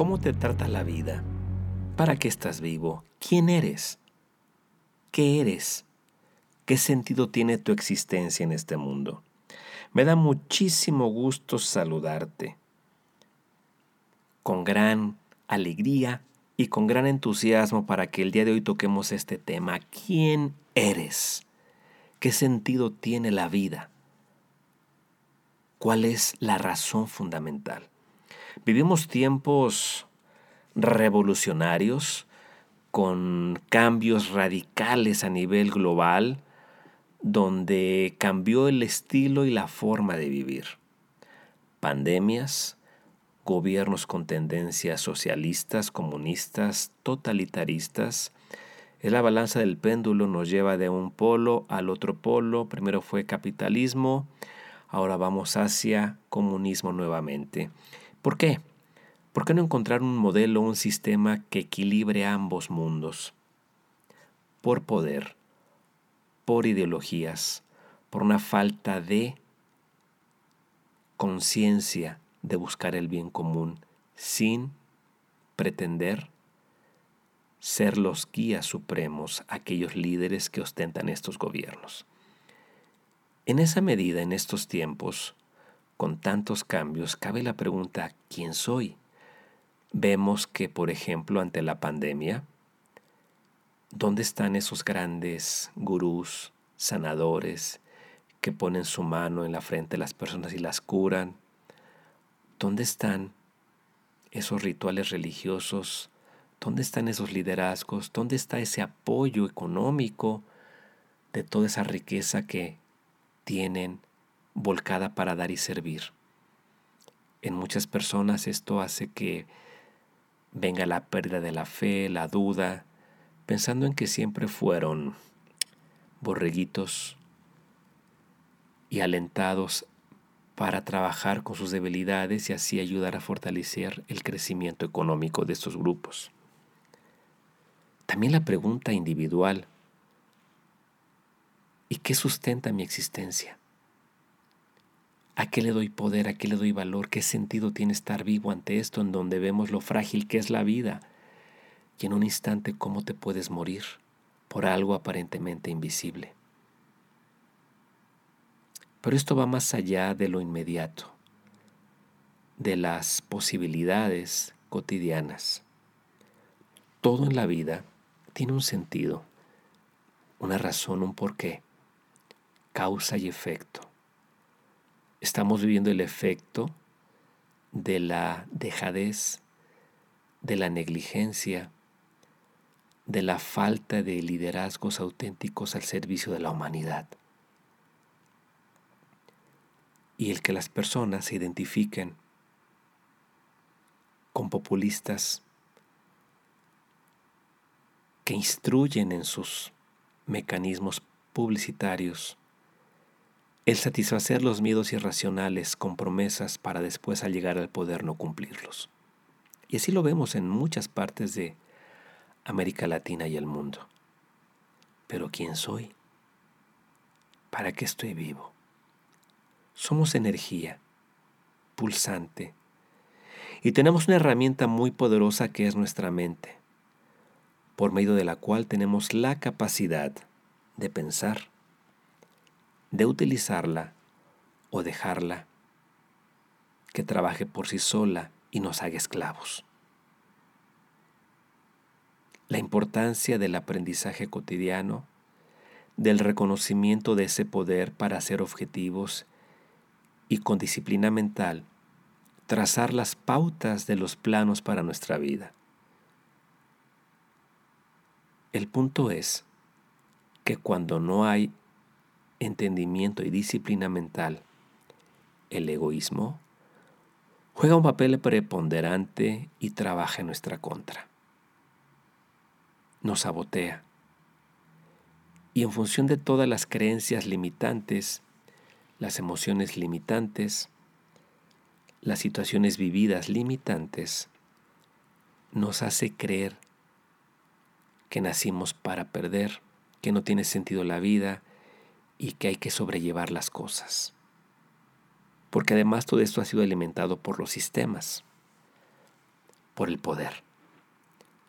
¿Cómo te trata la vida? ¿Para qué estás vivo? ¿Quién eres? ¿Qué eres? ¿Qué sentido tiene tu existencia en este mundo? Me da muchísimo gusto saludarte. Con gran alegría y con gran entusiasmo para que el día de hoy toquemos este tema. ¿Quién eres? ¿Qué sentido tiene la vida? ¿Cuál es la razón fundamental? Vivimos tiempos revolucionarios con cambios radicales a nivel global donde cambió el estilo y la forma de vivir. Pandemias, gobiernos con tendencias socialistas, comunistas, totalitaristas. Es la balanza del péndulo nos lleva de un polo al otro polo. Primero fue capitalismo, ahora vamos hacia comunismo nuevamente. ¿Por qué? ¿Por qué no encontrar un modelo, un sistema que equilibre ambos mundos? Por poder, por ideologías, por una falta de conciencia de buscar el bien común sin pretender ser los guías supremos, aquellos líderes que ostentan estos gobiernos. En esa medida, en estos tiempos, con tantos cambios, cabe la pregunta, ¿quién soy? Vemos que, por ejemplo, ante la pandemia, ¿Dónde están esos grandes gurús, sanadores, que ponen su mano en la frente de las personas y las curan? ¿Dónde están esos rituales religiosos? ¿Dónde están esos liderazgos? ¿Dónde está ese apoyo económico de toda esa riqueza que tienen volcada para dar y servir? En muchas personas esto hace que venga la pérdida de la fe, la duda, pensando en que siempre fueron borreguitos y alentados para trabajar con sus debilidades y así ayudar a fortalecer el crecimiento económico de estos grupos. También la pregunta individual, ¿y qué sustenta mi existencia? ¿A qué le doy poder? ¿A qué le doy valor? ¿Qué sentido tiene estar vivo ante esto en donde vemos lo frágil que es la vida? y en un instante cómo te puedes morir por algo aparentemente invisible. Pero esto va más allá de lo inmediato, de las posibilidades cotidianas. Todo en la vida tiene un sentido, una razón, un porqué, causa y efecto. Estamos viviendo el efecto de la dejadez, de la negligencia, de la falta de liderazgos auténticos al servicio de la humanidad. Y el que las personas se identifiquen con populistas que instruyen en sus mecanismos publicitarios el satisfacer los miedos irracionales con promesas para después al llegar al poder no cumplirlos. Y así lo vemos en muchas partes de América Latina y el mundo. Pero ¿quién soy? ¿Para qué estoy vivo? Somos energía, pulsante, y tenemos una herramienta muy poderosa que es nuestra mente, por medio de la cual tenemos la capacidad de pensar, de utilizarla o dejarla que trabaje por sí sola y nos haga esclavos la importancia del aprendizaje cotidiano, del reconocimiento de ese poder para ser objetivos y con disciplina mental trazar las pautas de los planos para nuestra vida. El punto es que cuando no hay entendimiento y disciplina mental, el egoísmo juega un papel preponderante y trabaja en nuestra contra nos sabotea. Y en función de todas las creencias limitantes, las emociones limitantes, las situaciones vividas limitantes, nos hace creer que nacimos para perder, que no tiene sentido la vida y que hay que sobrellevar las cosas. Porque además todo esto ha sido alimentado por los sistemas por el poder,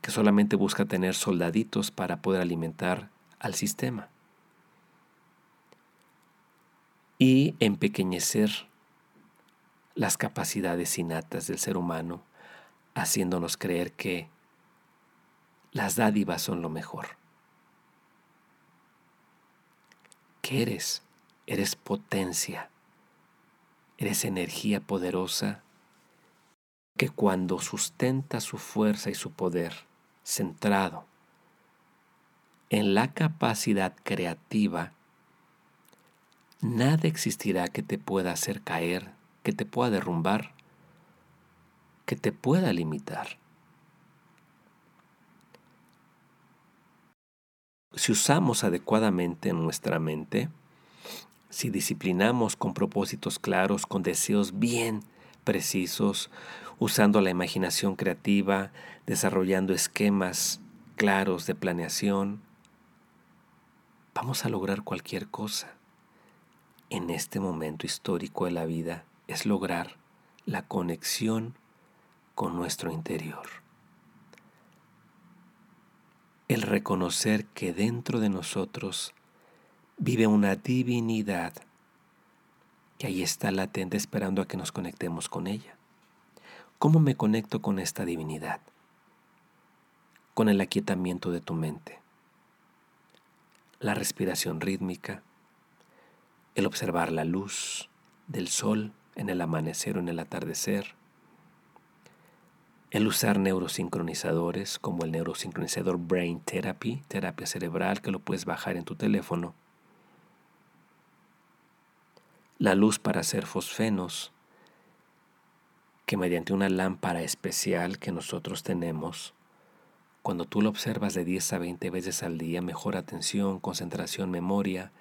que solamente busca tener soldaditos para poder alimentar al sistema. Y empequeñecer las capacidades innatas del ser humano, haciéndonos creer que las dádivas son lo mejor. ¿Qué eres? Eres potencia, eres energía poderosa que cuando sustenta su fuerza y su poder centrado en la capacidad creativa, nada existirá que te pueda hacer caer, que te pueda derrumbar, que te pueda limitar. Si usamos adecuadamente nuestra mente, si disciplinamos con propósitos claros, con deseos bien precisos, usando la imaginación creativa, desarrollando esquemas claros de planeación, vamos a lograr cualquier cosa. En este momento histórico de la vida es lograr la conexión con nuestro interior. El reconocer que dentro de nosotros vive una divinidad que ahí está latente esperando a que nos conectemos con ella. ¿Cómo me conecto con esta divinidad? Con el aquietamiento de tu mente, la respiración rítmica, el observar la luz del sol en el amanecer o en el atardecer, el usar neurosincronizadores como el neurosincronizador Brain Therapy, terapia cerebral que lo puedes bajar en tu teléfono, la luz para hacer fosfenos, que mediante una lámpara especial que nosotros tenemos, cuando tú lo observas de 10 a 20 veces al día, mejora atención, concentración, memoria,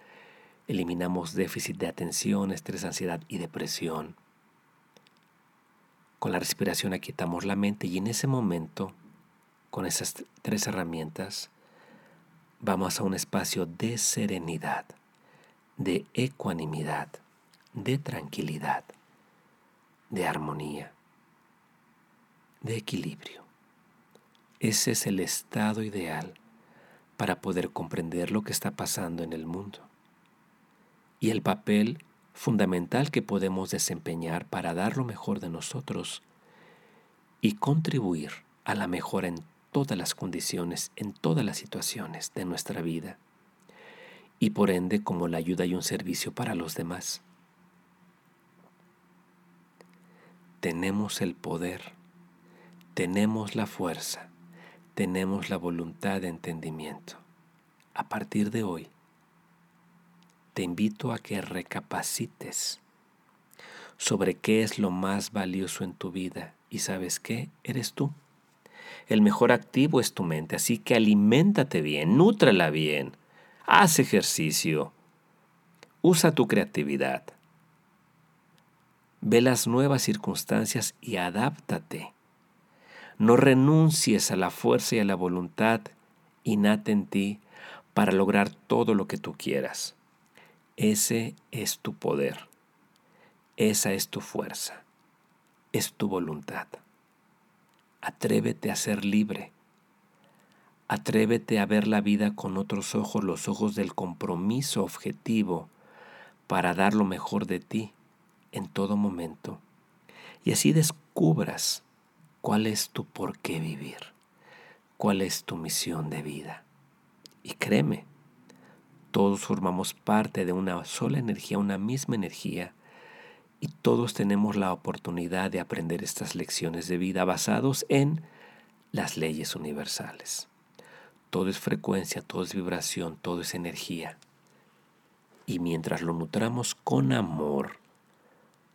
eliminamos déficit de atención, estrés, ansiedad y depresión. Con la respiración aquietamos la mente y en ese momento, con esas tres herramientas, vamos a un espacio de serenidad, de ecuanimidad, de tranquilidad, de armonía, de equilibrio. Ese es el estado ideal para poder comprender lo que está pasando en el mundo y el papel fundamental que podemos desempeñar para dar lo mejor de nosotros y contribuir a la mejora en todas las condiciones, en todas las situaciones de nuestra vida y por ende como la ayuda y un servicio para los demás. tenemos el poder, tenemos la fuerza, tenemos la voluntad de entendimiento. A partir de hoy, te invito a que recapacites sobre qué es lo más valioso en tu vida y sabes qué, eres tú. El mejor activo es tu mente, así que aliméntate bien, nútrala bien, haz ejercicio, usa tu creatividad. Ve las nuevas circunstancias y adáptate. No renuncies a la fuerza y a la voluntad innata en ti para lograr todo lo que tú quieras. Ese es tu poder. Esa es tu fuerza. Es tu voluntad. Atrévete a ser libre. Atrévete a ver la vida con otros ojos, los ojos del compromiso objetivo para dar lo mejor de ti en todo momento y así descubras cuál es tu por qué vivir, cuál es tu misión de vida. Y créeme, todos formamos parte de una sola energía, una misma energía, y todos tenemos la oportunidad de aprender estas lecciones de vida basados en las leyes universales. Todo es frecuencia, todo es vibración, todo es energía. Y mientras lo nutramos con amor,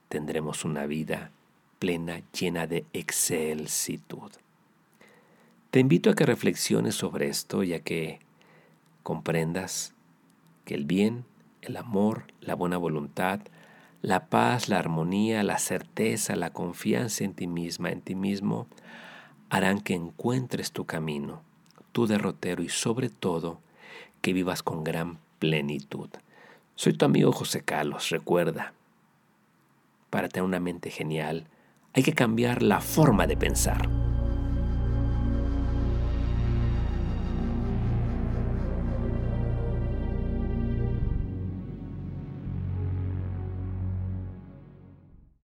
tendremos una vida plena, llena de excelsitud. Te invito a que reflexiones sobre esto y a que comprendas que el bien, el amor, la buena voluntad, la paz, la armonía, la certeza, la confianza en ti misma, en ti mismo, harán que encuentres tu camino, tu derrotero y sobre todo que vivas con gran plenitud. Soy tu amigo José Carlos, recuerda, para tener una mente genial, hay que cambiar la forma de pensar.